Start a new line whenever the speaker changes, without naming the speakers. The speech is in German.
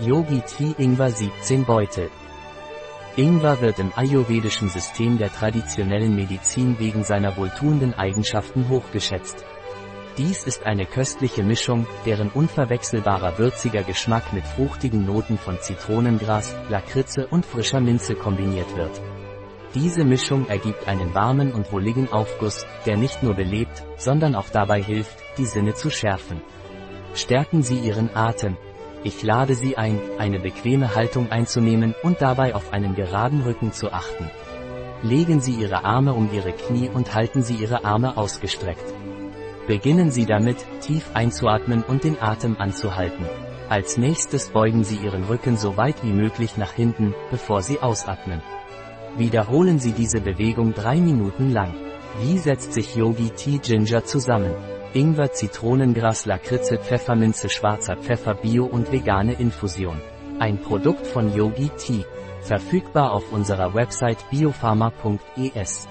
Yogi Tea Ingwer 17 Beutel. Ingwer wird im ayurvedischen System der traditionellen Medizin wegen seiner wohltuenden Eigenschaften hochgeschätzt. Dies ist eine köstliche Mischung, deren unverwechselbarer würziger Geschmack mit fruchtigen Noten von Zitronengras, Lakritze und frischer Minze kombiniert wird. Diese Mischung ergibt einen warmen und wohligen Aufguss, der nicht nur belebt, sondern auch dabei hilft, die Sinne zu schärfen. Stärken Sie Ihren Atem, ich lade Sie ein, eine bequeme Haltung einzunehmen und dabei auf einen geraden Rücken zu achten. Legen Sie Ihre Arme um Ihre Knie und halten Sie Ihre Arme ausgestreckt. Beginnen Sie damit, tief einzuatmen und den Atem anzuhalten. Als nächstes beugen Sie Ihren Rücken so weit wie möglich nach hinten, bevor Sie ausatmen. Wiederholen Sie diese Bewegung drei Minuten lang. Wie setzt sich Yogi Tea Ginger zusammen? Ingwer, Zitronengras, Lakritze, Pfefferminze, schwarzer Pfeffer, Bio und vegane Infusion. Ein Produkt von Yogi Tea. Verfügbar auf unserer Website biopharma.es.